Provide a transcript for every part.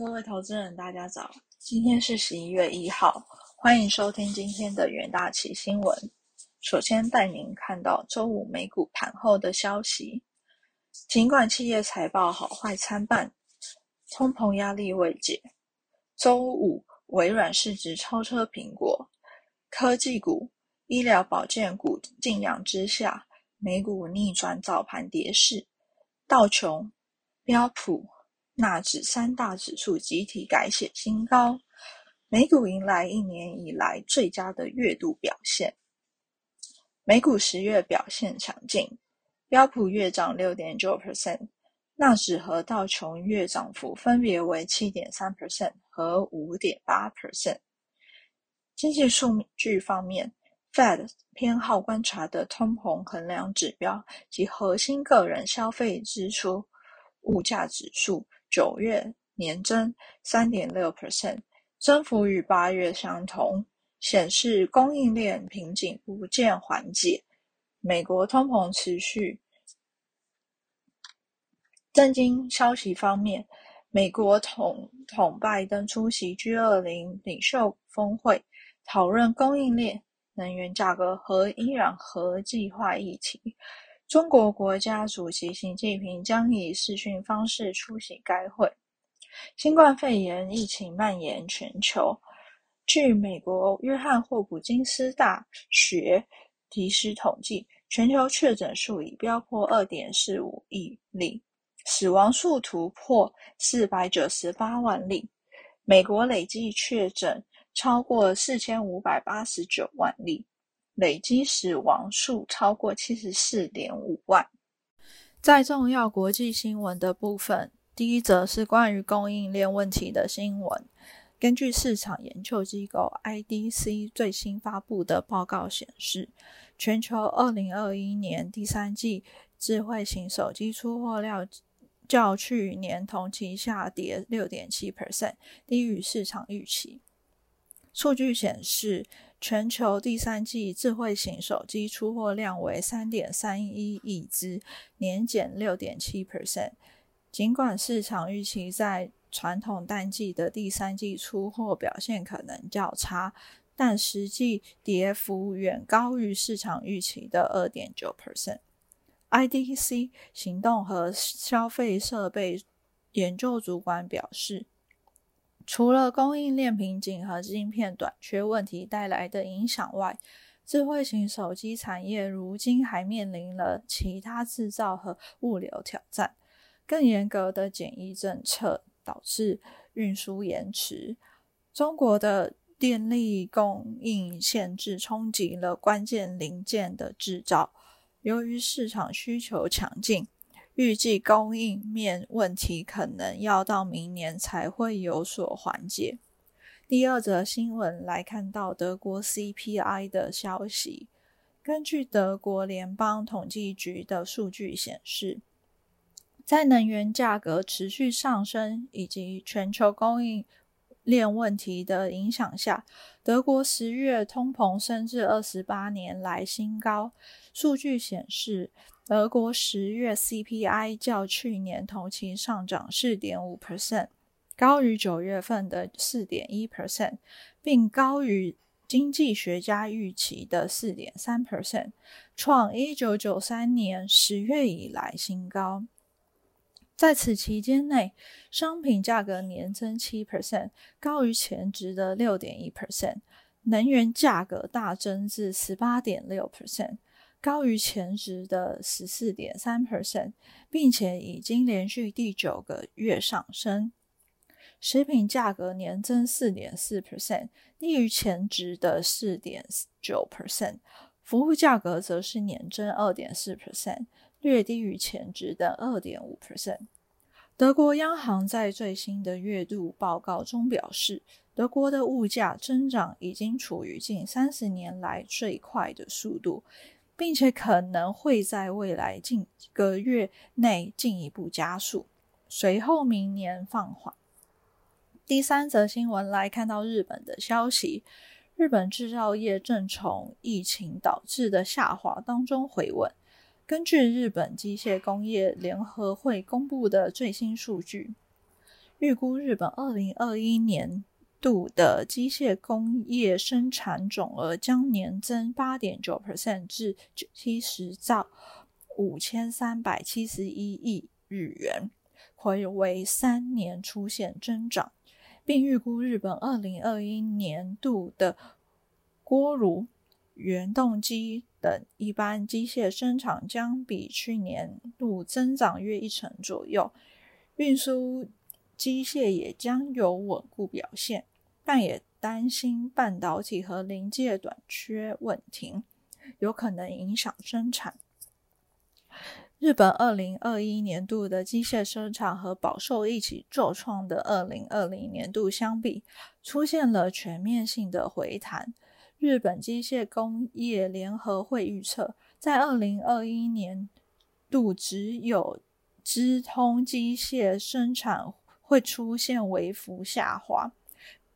各位投资人，大家早！今天是十一月一号，欢迎收听今天的元大旗新闻。首先带您看到周五美股盘后的消息。尽管企业财报好坏参半，通膨压力未解。周五微软市值超车苹果，科技股、医疗保健股劲扬之下，美股逆转早盘跌势，道琼、标普。纳指三大指数集体改写新高，美股迎来一年以来最佳的月度表现。美股十月表现强劲，标普月涨六点九 percent，纳指和道琼月涨幅分别为七点三 percent 和五点八 percent。经济数据方面，Fed 偏好观察的通膨衡量指标及核心个人消费支出物价指数。九月年增三点六 percent，增幅与八月相同，显示供应链瓶颈不见缓解。美国通膨持续。震惊消息方面，美国统统拜登出席 G 二零领袖峰会，讨论供应链、能源价格和伊朗核计划议题。中国国家主席习近平将以视讯方式出席该会。新冠肺炎疫情蔓延全球，据美国约翰霍普金斯大学提示统计，全球确诊数已飙破二点四五亿例，死亡数突破四百九十八万例。美国累计确诊超过四千五百八十九万例。累积死亡数超过七十四点五万。在重要国际新闻的部分，第一则是关于供应链问题的新闻。根据市场研究机构 IDC 最新发布的报告显示，全球二零二一年第三季智慧型手机出货量较去年同期下跌六点七 percent，低于市场预期。数据显示。全球第三季智慧型手机出货量为三点三一亿只，年减六点七 percent。尽管市场预期在传统淡季的第三季出货表现可能较差，但实际跌幅远高于市场预期的二点九 percent。IDC 行动和消费设备研究主管表示。除了供应链瓶颈和晶片短缺问题带来的影响外，智慧型手机产业如今还面临了其他制造和物流挑战。更严格的检疫政策导致运输延迟。中国的电力供应限制冲击了关键零件的制造。由于市场需求强劲。预计供应面问题可能要到明年才会有所缓解。第二则新闻来看到德国 CPI 的消息。根据德国联邦统计局的数据显示，在能源价格持续上升以及全球供应链问题的影响下，德国十月通膨升至二十八年来新高。数据显示。德国十月 CPI 较去年同期上涨四点五 percent，高于九月份的四点一 percent，并高于经济学家预期的四点三 percent，创一九九三年十月以来新高。在此期间内，商品价格年增七 percent，高于前值的六点一 percent，能源价格大增至十八点六 percent。高于前值的十四点三 percent，并且已经连续第九个月上升。食品价格年增四点四 percent，低于前值的四点九 percent。服务价格则是年增二点四 percent，略低于前值的二点五 percent。德国央行在最新的月度报告中表示，德国的物价增长已经处于近三十年来最快的速度。并且可能会在未来近个月内进一步加速，随后明年放缓。第三则新闻来看到日本的消息，日本制造业正从疫情导致的下滑当中回稳。根据日本机械工业联合会公布的最新数据，预估日本二零二一年度的机械工业生产总额将年增八点九 percent 至七十兆五千三百七十一亿日元，会为三年出现增长，并预估日本二零二一年度的锅炉、原动机等一般机械生产将比去年度增长约一成左右，运输。机械也将有稳固表现，但也担心半导体和临界短缺问题有可能影响生产。日本二零二一年度的机械生产和饱受一起重创的二零二零年度相比，出现了全面性的回弹。日本机械工业联合会预测，在二零二一年度只有资通机械生产。会出现微幅下滑，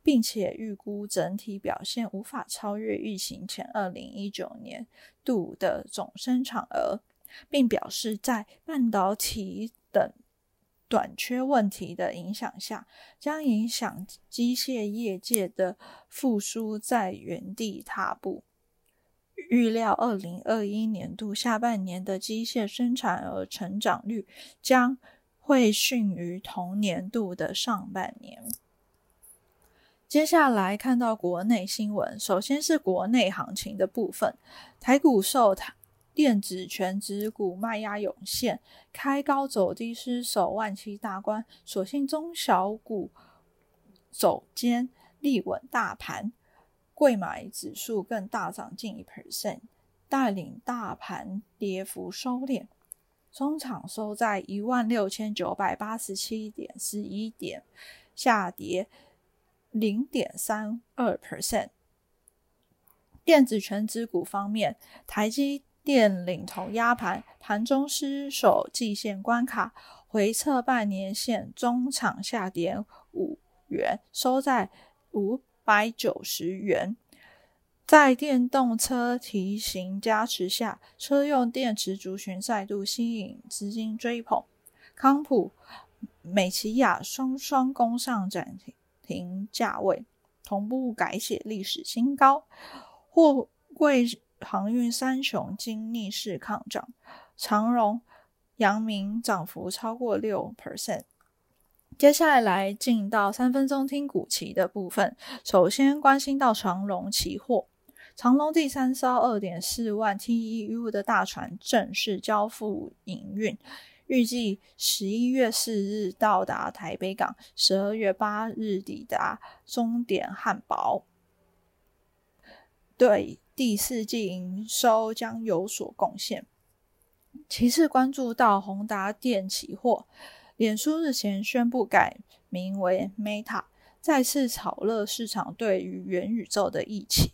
并且预估整体表现无法超越疫情前二零一九年度的总生产额，并表示在半导体等短缺问题的影响下，将影响机械业界的复苏在原地踏步。预料二零二一年度下半年的机械生产额成长率将。会逊于同年度的上半年。接下来看到国内新闻，首先是国内行情的部分。台股受台电子全指股卖压涌现，开高走低失守万七大关，所幸中小股走坚立稳大盘，贵买指数更大涨近一 percent，带领大盘跌幅收敛。中场收在一万六千九百八十七点十一点，下跌零点三二 percent。电子全指股方面，台积电领头压盘，盘中失守季线关卡，回测半年线，中场下跌五元，收在五百九十元。在电动车提型加持下，车用电池族群再度吸引资金追捧。康普、美奇亚双双攻上涨停停价位，同步改写历史新高。货柜航运三雄经逆势抗涨，长荣、阳明涨幅超过六 percent。接下来来进到三分钟听股期的部分，首先关心到长荣期货。长隆第三艘二点四万 TEU 的大船正式交付营运，预计十一月四日到达台北港，十二月八日抵达终点汉堡，对第四季营收将有所贡献。其次，关注到宏达电期货，脸书日前宣布改名为 Meta，再次炒热市场对于元宇宙的预期。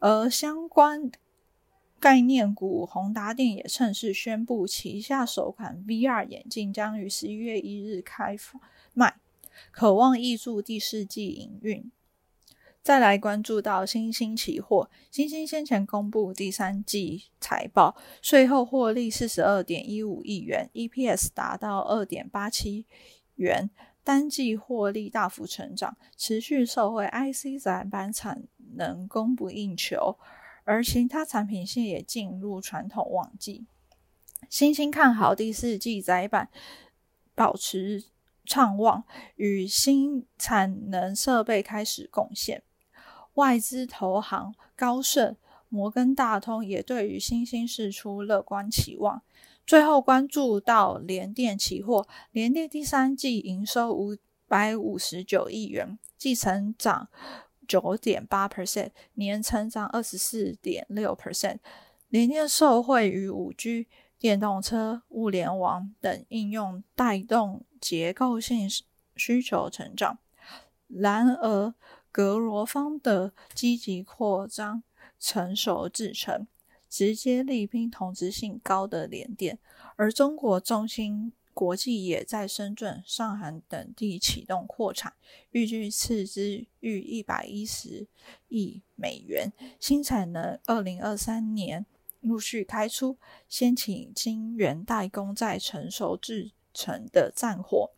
而相关概念股宏达电也趁势宣布，旗下首款 VR 眼镜将于十一月一日开卖，渴望挹注第四季营运。再来关注到新兴期货，新兴先前公布第三季财报，税后获利四十二点一五亿元，EPS 达到二点八七元，单季获利大幅成长，持续受惠 IC 载板产。能供不应求，而其他产品线也进入传统旺季。新兴看好第四季窄板保持畅旺，与新产能设备开始贡献。外资投行高盛、摩根大通也对于新兴释出乐观期望。最后关注到联电期货，联电第三季营收五百五十九亿元，继成长。九点八 percent，年成长二十四点六 percent，联电受惠于五 G、电动车、物联网等应用带动结构性需求成长。然而，格罗方的积极扩张成熟制成，直接力拼同质性高的联电，而中国中心。国际也在深圳、上海等地启动扩产，预计斥资逾一百一十亿美元。新产能二零二三年陆续开出，先请晶圆代工在成熟制成的战火，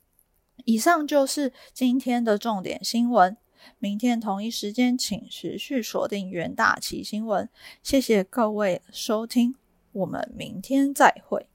以上就是今天的重点新闻。明天同一时间，请持续锁定元大旗新闻。谢谢各位收听，我们明天再会。